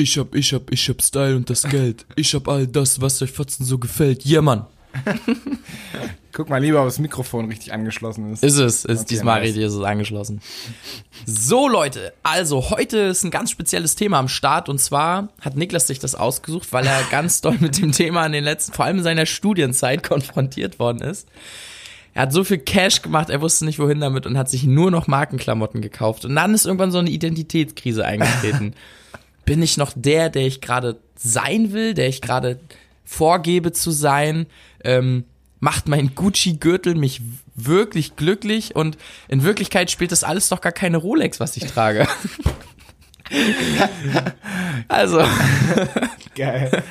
Ich hab, ich hab, ich hab Style und das Geld. Ich hab all das, was euch Fotzen so gefällt. Ja, Mann. Guck mal lieber, ob das Mikrofon richtig angeschlossen ist. Ist es, ist Okay, diesmal richtig ist es angeschlossen. So Leute, also heute ist ein ganz spezielles Thema am Start und zwar hat Niklas sich das ausgesucht, weil er ganz doll mit dem Thema in den letzten, vor allem in seiner Studienzeit konfrontiert worden ist. Er hat so viel Cash gemacht, er wusste nicht wohin damit und hat sich nur noch Markenklamotten gekauft und dann ist irgendwann so eine Identitätskrise eingetreten. Bin ich noch der, der ich gerade sein will, der ich gerade vorgebe zu sein? Ähm, macht mein Gucci-Gürtel mich wirklich glücklich und in Wirklichkeit spielt das alles doch gar keine Rolex, was ich trage. also, Geil.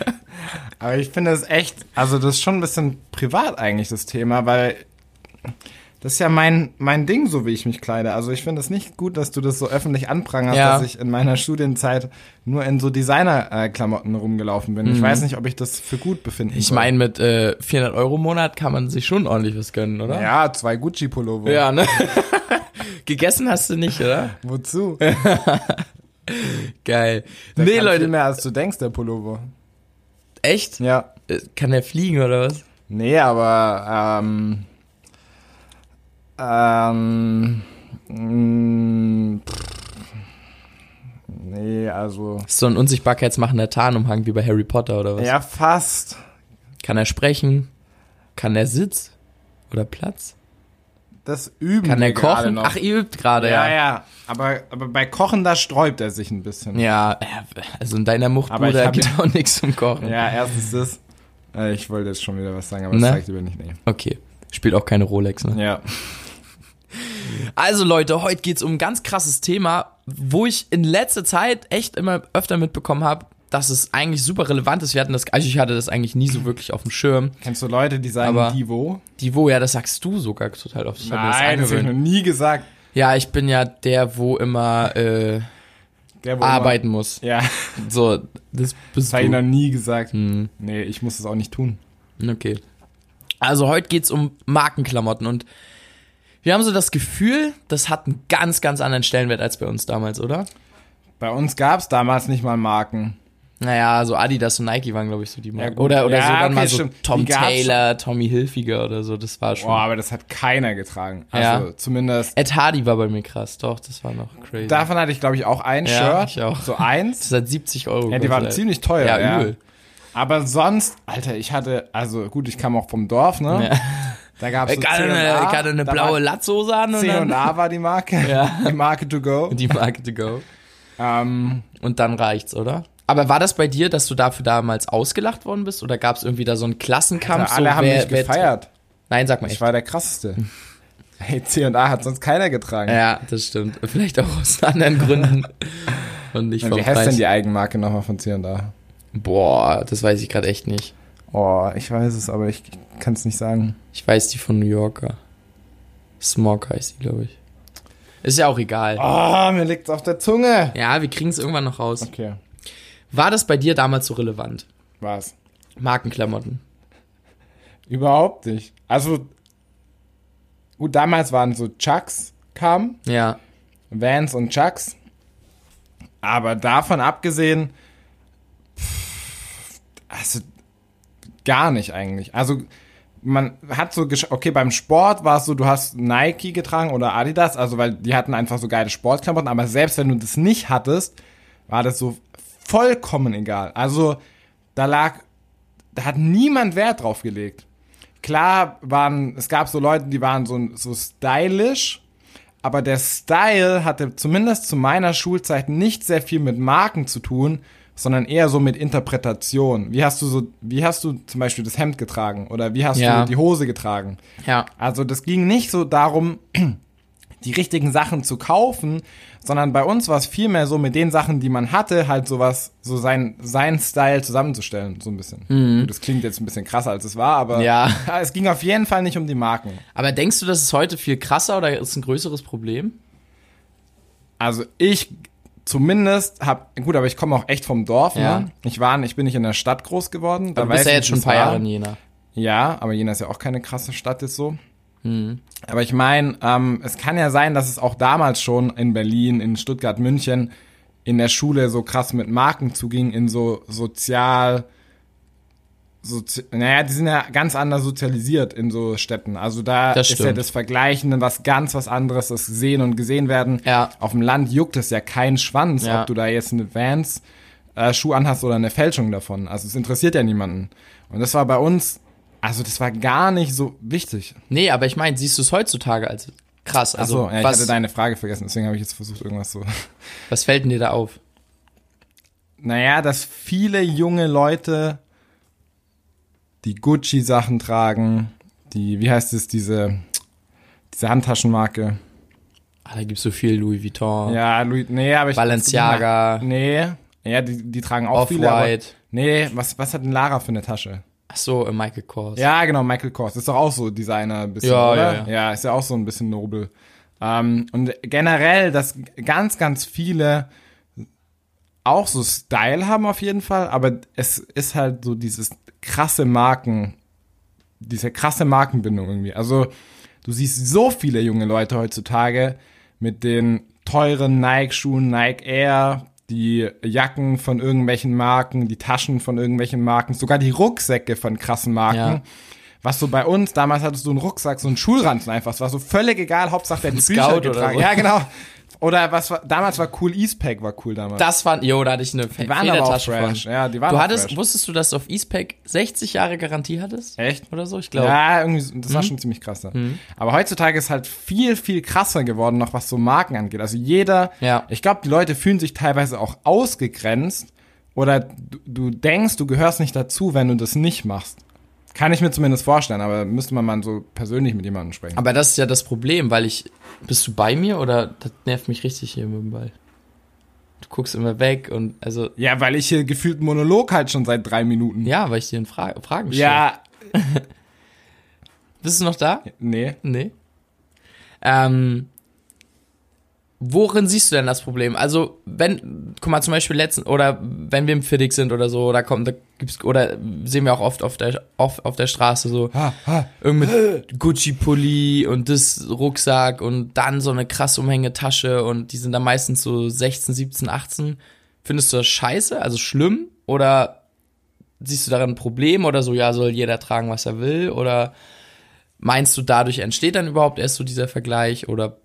Aber ich finde es echt, also das ist schon ein bisschen privat eigentlich, das Thema, weil das ist ja mein, mein Ding, so wie ich mich kleide. Also ich finde es nicht gut, dass du das so öffentlich anprangerst, Ja. dass ich in meiner Studienzeit nur in so Designer-Klamotten rumgelaufen bin. Ich weiß nicht, ob ich das für gut befinden Mhm. ich meine, mit äh, 400 Euro im Monat kann man sich schon ordentlich was gönnen, oder? Ja, zwei Gucci-Pullover. Ja, ne? Gegessen hast du nicht, oder? Wozu? Geil. Der nee, Leute, Viel mehr als du denkst, der Pullover. echt? Ja. Äh, Kann der fliegen oder was? Nee, aber ähm, ähm, mh, pff, nee, also Ist so ein unsichtbarkeitsmachender Tarnumhang wie bei Harry Potter oder was? ja fast. Kann er sprechen? Kann er Sitz? Oder Platz? Das üben Kann er kochen? Ach, ihr übt gerade, ja, ja. ja, aber aber bei Kochen da sträubt er sich ein bisschen. Ja, äh, also in deiner Muchtbude gibt ja- auch nichts zum Kochen. Ja, erstens das. Äh, ich wollte jetzt schon wieder was sagen, aber Ne? das sag ich lieber nicht. Nee. Okay. Spielt auch keine Rolex, ne? Ja. Also Leute, heute geht's um ein ganz krasses Thema, wo ich in letzter Zeit echt immer öfter mitbekommen habe, dass es eigentlich super relevant ist. Wir hatten das, also ich hatte das eigentlich nie so wirklich auf dem Schirm. Kennst du Leute, die sagen Aber- Divo? Die wo, ja, das sagst du sogar total oft. Ich mir das Nein, das habe ich noch nie gesagt. Ja, ich bin ja der, wo immer äh, Der, wo arbeiten muss. Immer, ja, So, das bist das habe ich noch du. nie gesagt. Hm, Nee, ich muss das auch nicht tun. okay. Also heute geht's um Markenklamotten und wir haben so das Gefühl, das hat einen ganz, ganz anderen Stellenwert als bei uns damals, oder? Bei uns gab es damals nicht mal Marken. Naja, so Adidas und Nike waren, glaube ich, so die Marken. gut. oder oder Ja, so dann okay, mal so stimmt. Tom Taylor, Tommy Hilfiger oder so, das war schon. Boah, aber das hat keiner getragen. Also Ja. zumindest. Ed Hardy war bei mir krass, doch, das war noch crazy. Davon hatte ich, glaube ich, auch ein Ja, Shirt. ich auch. So eins. das hat 70 Euro Ja, die waren gekostet. ziemlich teuer. Ja, Ja, übel. Aber sonst, Alter, ich hatte, also gut, ich kam auch vom Dorf, ne? Ja. Da gab's so Ich hatte eine, C&A, ich hatte eine blaue Latzhose an C&A war die Marke. Ja. Die Marke to go. die Marke to go. Ähm, Und dann reicht's, oder? Aber war das bei dir, dass du dafür damals ausgelacht worden bist? Oder gab's irgendwie da so einen Klassenkampf? alle so, haben wer, mich gefeiert. Nein, sag mal Ich echt. war der krasseste. Hey, C&A hat sonst keiner getragen. Ja, das stimmt. Vielleicht auch aus anderen Gründen. Und nicht Und vom Wie heißt denn Preis. die Eigenmarke nochmal von C&A? Boah, das weiß ich gerade echt nicht. Oh, ich weiß es, aber ich kann es nicht sagen. Ich weiß die von New Yorker. Smog heißt die, glaube ich. Ist ja auch egal. Oh, mir liegt's auf der Zunge. Ja, wir kriegen es irgendwann noch raus. Okay, War das bei dir damals so relevant? was? Markenklamotten. Überhaupt nicht. Also, gut, damals waren so Chucks kamen, Ja. Vans und Chucks. Aber davon abgesehen, pff, also gar nicht eigentlich. Also man hat so, okay, beim Sport war es so, du hast Nike getragen oder Adidas, also weil die hatten einfach so geile Sportklamotten, aber selbst wenn du das nicht hattest, war das so vollkommen egal. Also da lag, da hat niemand Wert drauf gelegt. Klar waren, es gab so Leute, die waren so, so stylisch, aber der Style hatte zumindest zu meiner Schulzeit nicht sehr viel mit Marken zu tun, sondern eher so mit Interpretation. Wie hast du so, wie hast du zum Beispiel das Hemd getragen oder wie hast Ja. du die Hose getragen? Ja. Also das ging nicht so darum, die richtigen Sachen zu kaufen, sondern bei uns war es vielmehr so mit den Sachen, die man hatte, halt sowas, so sein, sein Style zusammenzustellen, so ein bisschen. Gut, Das klingt jetzt ein bisschen krasser, als es war, aber Mhm. Ja. es ging auf jeden Fall nicht um die Marken. Aber denkst du, das ist heute viel krasser oder ist ein größeres Problem? Also ich zumindest hab, gut, aber ich komme auch echt vom Dorf, Ja. ne? Ich war, ich bin nicht in der Stadt groß geworden. Da Du bist ja jetzt schon ein paar. Jahre in Jena. Ja, aber Jena ist ja auch keine krasse Stadt jetzt so. Mhm. Aber ich meine, ähm, es kann ja sein, dass es auch damals schon in Berlin, in Stuttgart, München in der Schule so krass mit Marken zuging, in so sozial, sozi naja, die sind ja ganz anders sozialisiert in so Städten. Also da ist ja das Vergleichen was ganz was anderes, das Sehen und Gesehen werden. Ja. Auf dem Land juckt es ja keinen Schwanz, Ja. ob du da jetzt eine Vans äh, Schuh anhast oder eine Fälschung davon. Also es interessiert ja niemanden. Und das war bei uns, also das war gar nicht so wichtig. Nee, aber ich meine, siehst du es heutzutage als krass? Also, Achso, ja, ich was, hatte deine Frage vergessen, deswegen habe ich jetzt versucht, irgendwas so. was fällt denn dir da auf? Naja, dass viele junge Leute die Gucci-Sachen tragen, die, wie heißt es, diese, diese Handtaschenmarke. Ah, da gibt's so viel Louis Vuitton, Ja, Louis, nee, aber ich. Balenciaga. Nee, ja, die, die tragen auch viele. aber- Off-White. Nee, was, was hat denn Lara für eine Tasche? Ach so, äh, Michael Kors. Ja, genau, Michael Kors. Ist doch auch so Designer ein bisschen, Ja, oder? ja, ja. ja, ist ja auch so ein bisschen nobel. Ähm, und generell, dass ganz, ganz viele auch so Style haben auf jeden Fall, aber es ist halt so dieses krasse Marken, diese krasse Markenbindung irgendwie. Also du siehst so viele junge Leute heutzutage mit den teuren Nike-Schuhen, Nike Air, die Jacken von irgendwelchen Marken, die Taschen von irgendwelchen Marken, sogar die Rucksäcke von krassen Marken. Ja. Was so bei uns, damals hattest du einen Rucksack, so einen Schulranzen einfach. Es war so völlig egal, Hauptsache der hat Bücher oder getragen. so. Ja, genau. Oder was war, damals war cool, Eastpack war cool damals. Das war, jo, da hatte ich eine die waren aber auch Federtasche fresh. von. Ja, die waren Du hattest, fresh. wusstest du, dass du auf Eastpack 60 Jahre Garantie hattest? Echt? Oder so? Ich glaube. Ja, irgendwie, so- Mhm. das war schon ziemlich krass. ja. Aber heutzutage ist halt viel, viel krasser geworden, noch was so Marken angeht. Also jeder, Ja. ich glaube, die Leute fühlen sich teilweise auch ausgegrenzt oder du, du denkst, du gehörst nicht dazu, wenn du das nicht machst. Kann ich mir zumindest vorstellen, aber müsste man mal so persönlich mit jemandem sprechen. Aber das ist ja das Problem, weil ich. Bist du bei mir oder das nervt mich richtig hier mit dem Ball? Du guckst immer weg und also. ja, weil ich hier gefühlt Monolog halt schon seit drei Minuten. Ja, weil ich dir Fra Fragen stelle. Ja, Bist du noch da? nee. Nee. Ähm, worin siehst du denn das Problem? Also, wenn, guck mal, zum Beispiel letzten, oder wenn wir im Fiddig sind oder so, da kommt, da gibt's, oder sehen wir auch oft auf der, oft auf der Straße so, Ha, ha. irgendwie Gucci-Pulli und das Rucksack und dann so eine krass Umhängetasche und die sind dann meistens so 16, 17, 18. Findest du das scheiße, also schlimm? Oder siehst du daran ein Problem oder so, ja, soll jeder tragen, was er will? Oder meinst du, dadurch entsteht dann überhaupt erst so dieser Vergleich? Oder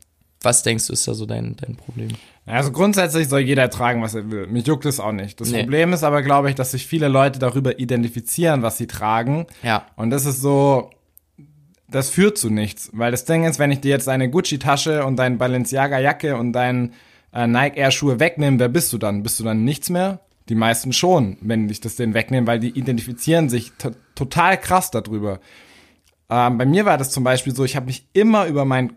was denkst du, ist da so dein, dein Problem? Also grundsätzlich soll jeder tragen, was er will. Mich juckt es auch nicht. Das Nee. Problem ist aber, glaube ich, dass sich viele Leute darüber identifizieren, was sie tragen. Ja. Und das ist so, das führt zu nichts. Weil das Ding ist, wenn ich dir jetzt deine Gucci-Tasche und deine Balenciaga-Jacke und deine äh, Nike Air-Schuhe wegnehme, wer bist du dann? Bist du dann nichts mehr? Die meisten schon, wenn ich das denen wegnehme, weil die identifizieren sich to total krass darüber. Ähm, bei mir war das zum Beispiel so, ich habe mich immer über mein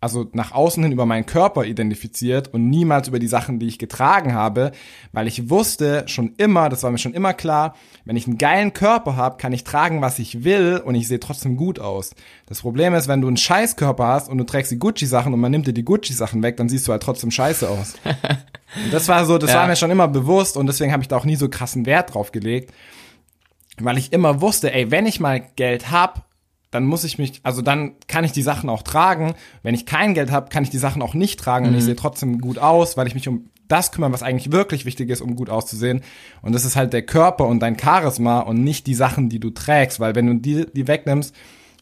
also nach außen hin über meinen Körper identifiziert und niemals über die Sachen, die ich getragen habe, weil ich wusste schon immer, das war mir schon immer klar, wenn ich einen geilen Körper habe, kann ich tragen, was ich will und ich sehe trotzdem gut aus. Das Problem ist, wenn du einen Scheißkörper hast und du trägst die Gucci-Sachen und man nimmt dir die Gucci-Sachen weg, dann siehst du halt trotzdem scheiße aus. und das war so, das Ja. war mir schon immer bewusst und deswegen habe ich da auch nie so krassen Wert drauf gelegt, weil ich immer wusste, ey, wenn ich mal Geld hab, dann muss ich mich, also dann kann ich die Sachen auch tragen. Wenn ich kein Geld habe, kann ich die Sachen auch nicht tragen und ich sehe trotzdem gut aus, weil ich mich um das kümmere, was eigentlich wirklich wichtig ist, um gut auszusehen. Und das ist halt der Körper und dein Charisma und nicht die Sachen, die du trägst, weil wenn du die, die wegnimmst,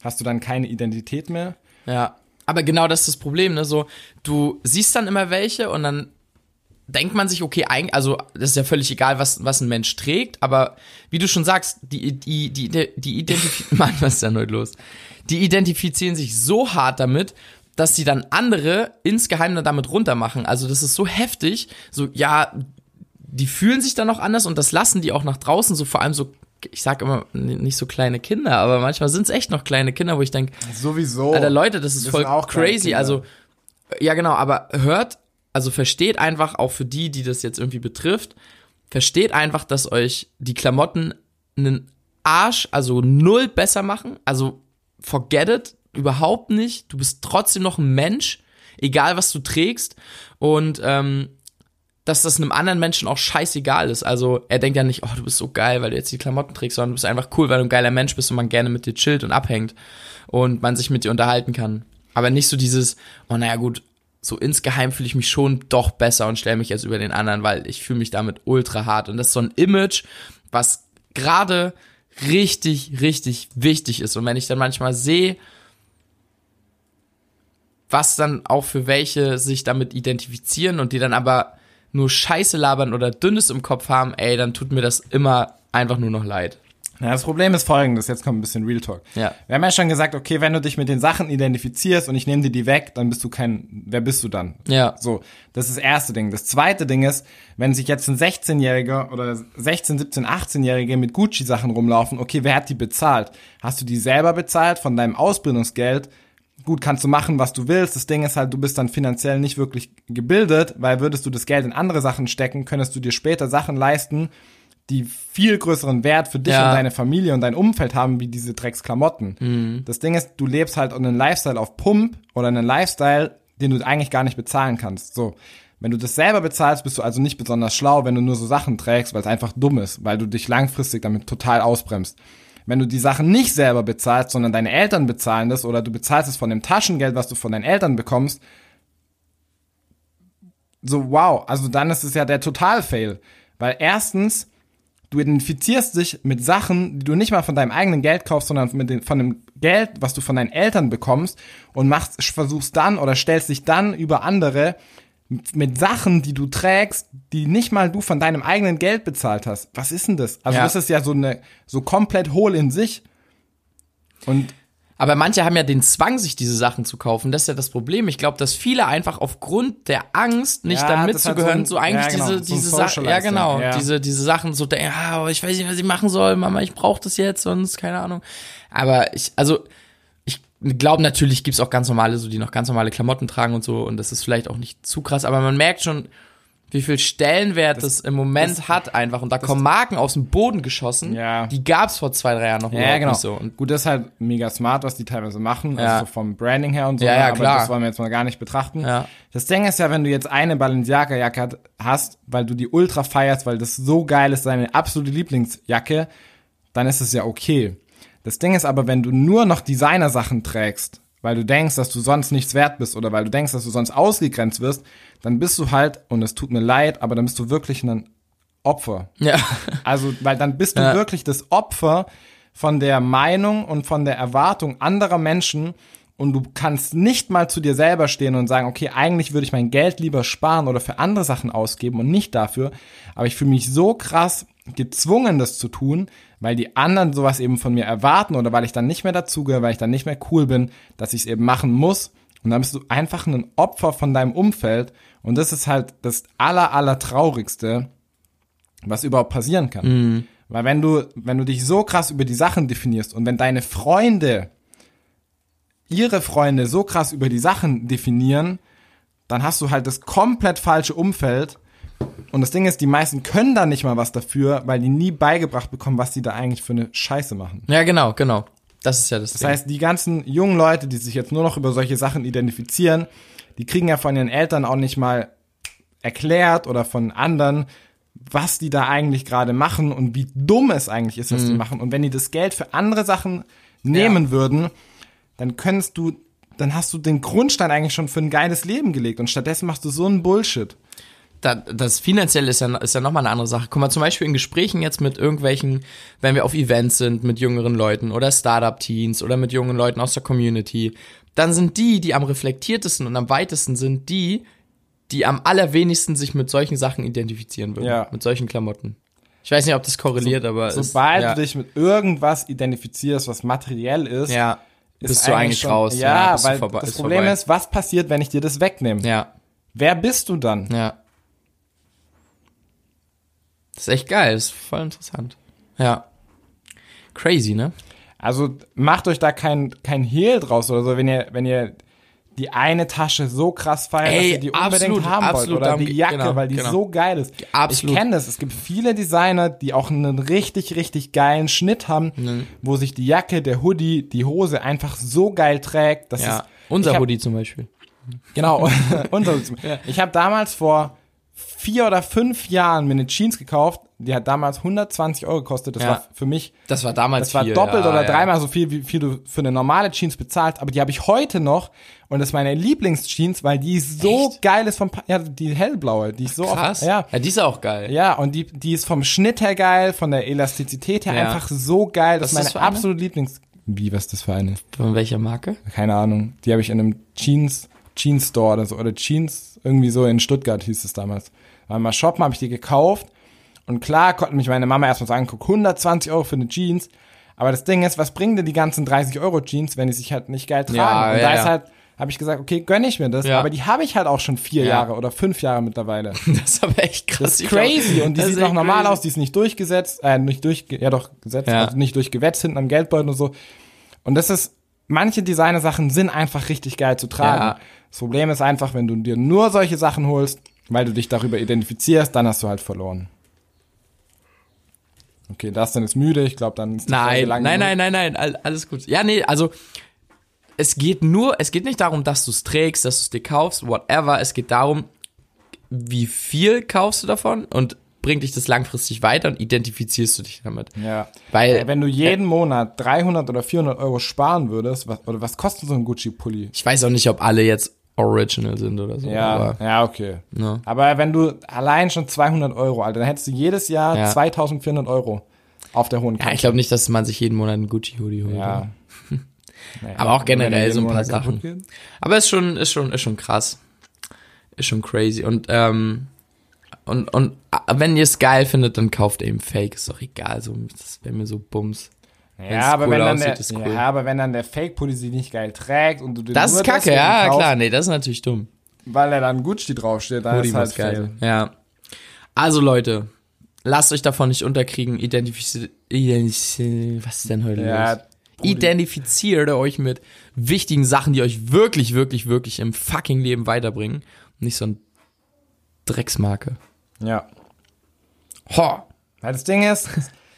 hast du dann keine Identität mehr. Ja. Aber genau das ist das Problem, ne? So, du siehst dann immer welche und dann denkt man sich, okay, eigentlich, also das ist ja völlig egal, was, was ein Mensch trägt, aber wie du schon sagst, die, die, die, die, identifizieren, Mann, was ist denn heute los? Die identifizieren sich so hart damit, dass sie dann andere insgeheim damit runtermachen. Also das ist so heftig, so, ja, die fühlen sich dann auch anders und das lassen die auch nach draußen, so vor allem so, ich sag immer, nicht so kleine Kinder, aber manchmal sind es echt noch kleine Kinder, wo ich denke, Sowieso. Alter, Leute, das ist Wir voll crazy. Also, ja, genau, aber hört, also versteht einfach, auch für die, die das jetzt irgendwie betrifft, versteht einfach, dass euch die Klamotten einen Arsch, also null besser machen. Also, forget it, überhaupt nicht. Du bist trotzdem noch ein Mensch, egal was du trägst. Und, ähm, dass das einem anderen Menschen auch scheißegal ist. Also er denkt ja nicht, oh, du bist so geil, weil du jetzt die Klamotten trägst, sondern du bist einfach cool, weil du ein geiler Mensch bist und man gerne mit dir chillt und abhängt und man sich mit dir unterhalten kann. Aber nicht so dieses, oh naja gut, so insgeheim fühle ich mich schon doch besser und stelle mich jetzt über den anderen, weil ich fühle mich damit ultra hart. Und das ist so ein Image, was gerade richtig, richtig wichtig ist. Und wenn ich dann manchmal sehe, was dann auch für welche sich damit identifizieren und die dann aber nur Scheiße labern oder Dünnes im Kopf haben, ey, dann tut mir das immer einfach nur noch leid. Ja, das Problem ist folgendes, jetzt kommt ein bisschen Real Talk. Ja. Wir haben ja schon gesagt, okay, wenn du dich mit den Sachen identifizierst und ich nehme dir die weg, dann bist du kein, wer bist du dann? Ja. So, das ist das erste Ding. Das zweite Ding ist, wenn sich jetzt ein 16-Jähriger oder 16, 17, 18-Jährige mit Gucci-Sachen rumlaufen, okay, wer hat die bezahlt? Hast du die selber bezahlt von deinem Ausbildungsgeld? Gut, kannst du machen, was du willst. Das Ding ist halt, du bist dann finanziell nicht wirklich gebildet, weil würdest du das Geld in andere Sachen stecken, könntest du dir später Sachen leisten, die viel größeren Wert für dich Ja. und deine Familie und dein Umfeld haben, wie diese Drecksklamotten. Das Ding ist, du lebst halt einen Lifestyle auf Pump oder einen Lifestyle, den du eigentlich gar nicht bezahlen kannst. So. Wenn du das selber bezahlst, bist du also nicht besonders schlau, wenn du nur so Sachen trägst, weil es einfach dumm ist, weil du dich langfristig damit total ausbremst. Wenn du die Sachen nicht selber bezahlst, sondern deine Eltern bezahlen das oder du bezahlst es von dem Taschengeld, was du von deinen Eltern bekommst, so wow, also dann ist es ja der Total-Fail. Weil erstens, du identifizierst dich mit Sachen, die du nicht mal von deinem eigenen Geld kaufst, sondern mit den, von dem Geld, was du von deinen Eltern bekommst und machst, versuchst dann oder stellst dich dann über andere mit, Sachen, die du trägst, die nicht mal du von deinem eigenen Geld bezahlt hast. Was ist denn das? Also Ja. das ist ja so eine, so komplett hohl in sich. Und Aber manche haben ja den Zwang, sich diese Sachen zu kaufen. Das ist ja das Problem. Ich glaube, dass viele einfach aufgrund der Angst, nicht Ja, halt mitzugehören, so so, eigentlich ja, genau, diese, so diese Sachen, ja genau, ja. diese, diese Sachen so denken, aber ich weiß nicht, was ich machen soll, Mama, ich brauche das jetzt, sonst, keine Ahnung. Aber ich, also, ich glaube natürlich gibt's auch ganz normale, so die noch ganz normale Klamotten tragen und so, und das ist vielleicht auch nicht zu krass, aber man merkt schon, wie viel Stellenwert das, im Moment das- hat einfach. Und da kommen Marken aus dem Boden geschossen. Ja. Die gab's vor zwei, drei Jahren noch Ja, genau. nicht so. Und Gut, das ist halt mega smart, was die teilweise machen, Ja. also so vom Branding her und so, Ja, ja, aber klar. das wollen wir jetzt mal gar nicht betrachten. Ja. Das Ding ist ja, wenn du jetzt eine Balenciaga-Jacke hast, weil du die ultra feierst, weil das so geil ist, deine absolute Lieblingsjacke, dann ist es ja okay. Das Ding ist aber, wenn du nur noch Designer-Sachen trägst, weil du denkst, dass du sonst nichts wert bist oder weil du denkst, dass du sonst ausgegrenzt wirst, dann bist du halt, und es tut mir leid, aber dann bist du wirklich ein Opfer. ja. Also, weil dann bist du Ja. wirklich das Opfer von der Meinung und von der Erwartung anderer Menschen und du kannst nicht mal zu dir selber stehen und sagen, okay, eigentlich würde ich mein Geld lieber sparen oder für andere Sachen ausgeben und nicht dafür, aber ich fühle mich so krass gezwungen, das zu tun, weil die anderen sowas eben von mir erwarten oder weil ich dann nicht mehr dazugehöre, weil ich dann nicht mehr cool bin, dass ich es eben machen muss. Und dann bist du einfach ein Opfer von deinem Umfeld. Und das ist halt das aller, aller traurigste, was überhaupt passieren kann. Weil wenn du, wenn du dich so krass über die Sachen definierst und wenn deine Freunde ihre Freunde so krass über die Sachen definieren, dann hast du halt das komplett falsche Umfeld. Und das Ding ist, die meisten können da nicht mal was dafür, weil die nie beigebracht bekommen, was die da eigentlich für eine Scheiße machen. Ja, genau, genau. Das ist ja das, Das heißt, die ganzen jungen Leute, die sich jetzt nur noch über solche Sachen identifizieren, die kriegen ja von ihren Eltern auch nicht mal erklärt oder von anderen, was die da eigentlich gerade machen und wie dumm es eigentlich ist, was Mhm. die machen. Und wenn die das Geld für andere Sachen nehmen würden, dann könntest du, dann hast du den Grundstein eigentlich schon für ein geiles Leben gelegt und stattdessen machst du so einen Bullshit. Da, das finanziell ist ja, ist ja nochmal eine andere Sache. Guck mal, zum Beispiel in Gesprächen jetzt mit irgendwelchen, wenn wir auf Events sind mit jüngeren Leuten oder Startup-Teens oder mit jungen Leuten aus der Community, dann sind die, die am reflektiertesten und am weitesten sind die, die am allerwenigsten sich mit solchen Sachen identifizieren würden. Ja. Mit solchen Klamotten. Ich weiß nicht, ob das korreliert, aber es- Sobald ja, du dich mit irgendwas identifizierst, was materiell ist, ja, ist bist du eigentlich schon- raus. Ja, du weil vorbei- das ist Problem vorbei. ist, was passiert, wenn ich dir das wegnehme? ja, Wer bist du dann? ja. Das ist echt geil, das ist voll interessant. Ja. Crazy, ne? Also macht euch da kein, kein Hehl draus oder so, wenn ihr, wenn ihr die eine Tasche so krass feiert, Ey, dass ihr die unbedingt absolut, haben absolut, wollt. Oder die Jacke, genau, weil die genau. so geil ist. Absolut. Ich kenne das. Es gibt viele Designer, die auch einen richtig, richtig geilen Schnitt haben, Mhm. wo sich die Jacke, der Hoodie, die Hose einfach so geil trägt. Das Ja. ist, Unser hab- Hoodie zum Beispiel. Genau. unser, Ich habe damals vor vier oder fünf Jahren mir eine Jeans gekauft, die hat damals 120 Euro gekostet. Das Ja. war für mich, Das war damals das war viel, doppelt ja, oder ja. dreimal so viel, wie viel du für eine normale Jeans bezahlst. Aber die habe ich heute noch und das ist meine Lieblingsjeans, weil die so Echt? geil ist vom, ja, die hellblaue, die ist so Krass. Oft, ja. ja, die ist auch geil. Ja, und die, die ist vom Schnitt her geil, von der Elastizität her einfach so geil. Das Was ist meine absolute Lieblings. Wie, was ist das für eine? Von welcher Marke? Keine Ahnung. Die habe ich in einem Jeans, Jeans Store oder so, oder Jeans, irgendwie so in Stuttgart hieß es damals. War mal shoppen, habe ich die gekauft. Und klar konnte mich meine Mama erstmal sagen, guck, 120 Euro für eine Jeans. Aber das Ding ist, was bringen dir die ganzen 30 Euro Jeans, wenn die sich halt nicht geil tragen? Ja, und ja, da ist ja. halt, habe ich gesagt, okay, gönn ich mir das. Ja. Aber die habe ich halt auch schon vier Ja. Jahre oder fünf Jahre mittlerweile. Das ist aber echt krass. Das ist crazy auch- und die sieht noch normal crazy. aus, die ist nicht durchgesetzt, äh, nicht durch, ja doch, gesetzt, also nicht durchgewetzt hinten am Geldbeutel und so. Und das ist, manche Designer-Sachen sind einfach richtig geil zu tragen. Ja. Das Problem ist einfach, wenn du dir nur solche Sachen holst, weil du dich darüber identifizierst, dann hast du halt verloren. Okay, das dann ist müde, ich glaube, dann ist die Folge Nein, lang nein, nein, nein, nein, all- alles gut. Ja, nee, also es geht nur, es geht nicht darum, dass du es trägst, dass du es dir kaufst, whatever. Es geht darum, wie viel kaufst du davon und bringt dich das langfristig weiter und identifizierst du dich damit. Ja. Weil- Ey, wenn du jeden Monat 300 oder 400 Euro sparen würdest, was, oder was kostet so ein Gucci-Pulli? Ich weiß auch nicht, ob alle jetzt original sind oder so. Ja, Aber, ja, okay. ne. Aber wenn du allein schon 200 Euro, Alter, dann hättest du jedes Jahr Ja. 2400 Euro auf der hohen ja Kante. ich glaube nicht, dass man sich jeden Monat einen Gucci-Hoodie holt. Ja. Naja, Aber auch generell so ein paar Sachen. Aber ist schon, ist schon, ist schon krass. Ist schon crazy. Und, ähm, und, und äh, wenn ihr es geil findet, dann kauft eben Fake. Ist doch egal. So, das wäre mir so Bums. Ja, aber cool wenn dann aussieht, der, cool. ja, aber wenn dann der Fake-Pulli sie nicht geil trägt und du den Das ist kacke, ja, kaufst, klar. Nee, das ist natürlich dumm. weil er dann Gucci draufsteht, dann Hoodie ist halt geil. Ja. Also Leute, lasst euch davon nicht unterkriegen. Identifiziert, was ist denn heute Ja, los? Identifiziert euch mit wichtigen Sachen, die euch wirklich, wirklich, wirklich im fucking Leben weiterbringen. Nicht so ein Drecksmarke. Ja. Ho! Weil das Ding ist,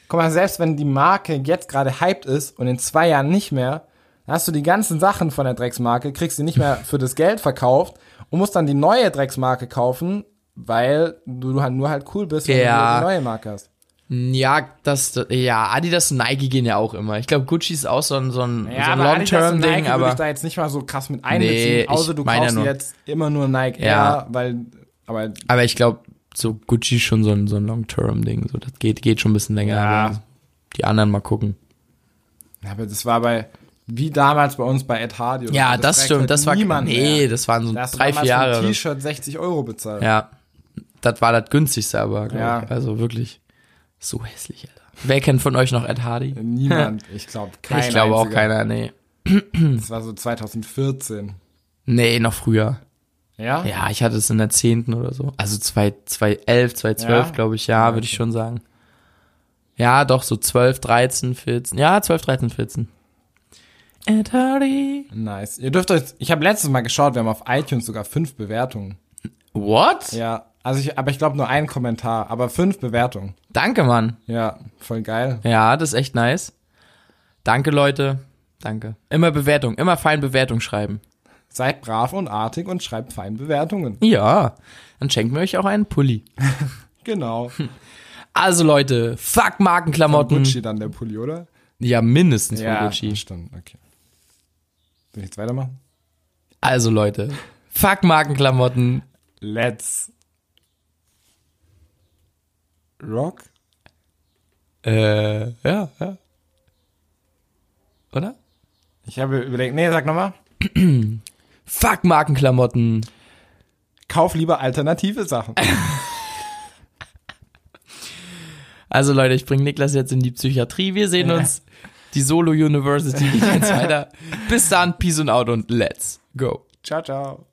guck mal, selbst wenn die Marke jetzt gerade hyped ist und in zwei Jahren nicht mehr, dann hast du die ganzen Sachen von der Drecksmarke, kriegst sie nicht mehr für das Geld verkauft und musst dann die neue Drecksmarke kaufen, weil du halt nur halt cool bist, wenn Ja. du die neue Marke hast. Ja, das, ja, Adidas und Nike gehen ja auch immer. Ich glaube, Gucci ist auch so ein, so ein, so ein Long-Term-Ding, Nike würde aber ich da jetzt nicht mal so krass mit Nee, einbeziehen, ich außer du kaufst nur- jetzt immer nur Nike Ja. Air, weil, aber Aber ich glaube, so Gucci ist schon so ein, so ein Long-Term-Ding. So, das geht, geht schon ein bisschen länger. Ja. Die anderen mal gucken. Aber das war bei, wie damals bei uns bei Ed Hardy. oder Ja, das, trägt stimmt. halt Das war, niemand nee, mehr. das waren so Da hast du drei, vier Jahre. ein T-Shirt 60 Euro bezahlt. Ja. Das war das günstigste aber, Ja. ich. Also wirklich. So hässlich, Alter. Wer kennt von euch noch Ed Hardy? Niemand. Ich glaube, kein ich glaube auch keiner, nee. Das war so 2014. Nee, noch früher. Ja? Ja, ich hatte es in der zehnten oder so. Also 2011, 2012, Ja? glaube ich, ja, würde ich schon sagen. Ja, doch, so 12, 13, 14. Ja, 12, 13, 14. Ed Hardy. Nice. Ihr dürft euch, ich habe letztes Mal geschaut, wir haben auf iTunes sogar fünf Bewertungen. What? Ja, also ich, aber ich glaube nur ein Kommentar, aber fünf Bewertungen. Danke, Mann. Ja, voll geil. Ja, das ist echt nice. Danke, Leute. Danke. Immer Bewertung, immer fein Bewertung schreiben. Seid brav und artig und schreibt fein Bewertungen. Ja, dann schenken wir euch auch einen Pulli. Genau. Also Leute, fuck Von Markenklamotten. Gucci dann der Pulli, oder? Ja, mindestens von Ja, Gucci. stimmt, okay. Soll ich jetzt weitermachen? Also Leute, fuck Markenklamotten. Let's rock. Äh, ja, ja. Oder? Ich habe überlegt, nee, sag nochmal. Fuck Markenklamotten. Kauf lieber alternative Sachen. Also Leute, ich bringe Niklas jetzt in die Psychiatrie. Wir sehen uns. Die Solo University geht jetzt weiter. Bis dann, Peace und Out und let's go. ciao, ciao.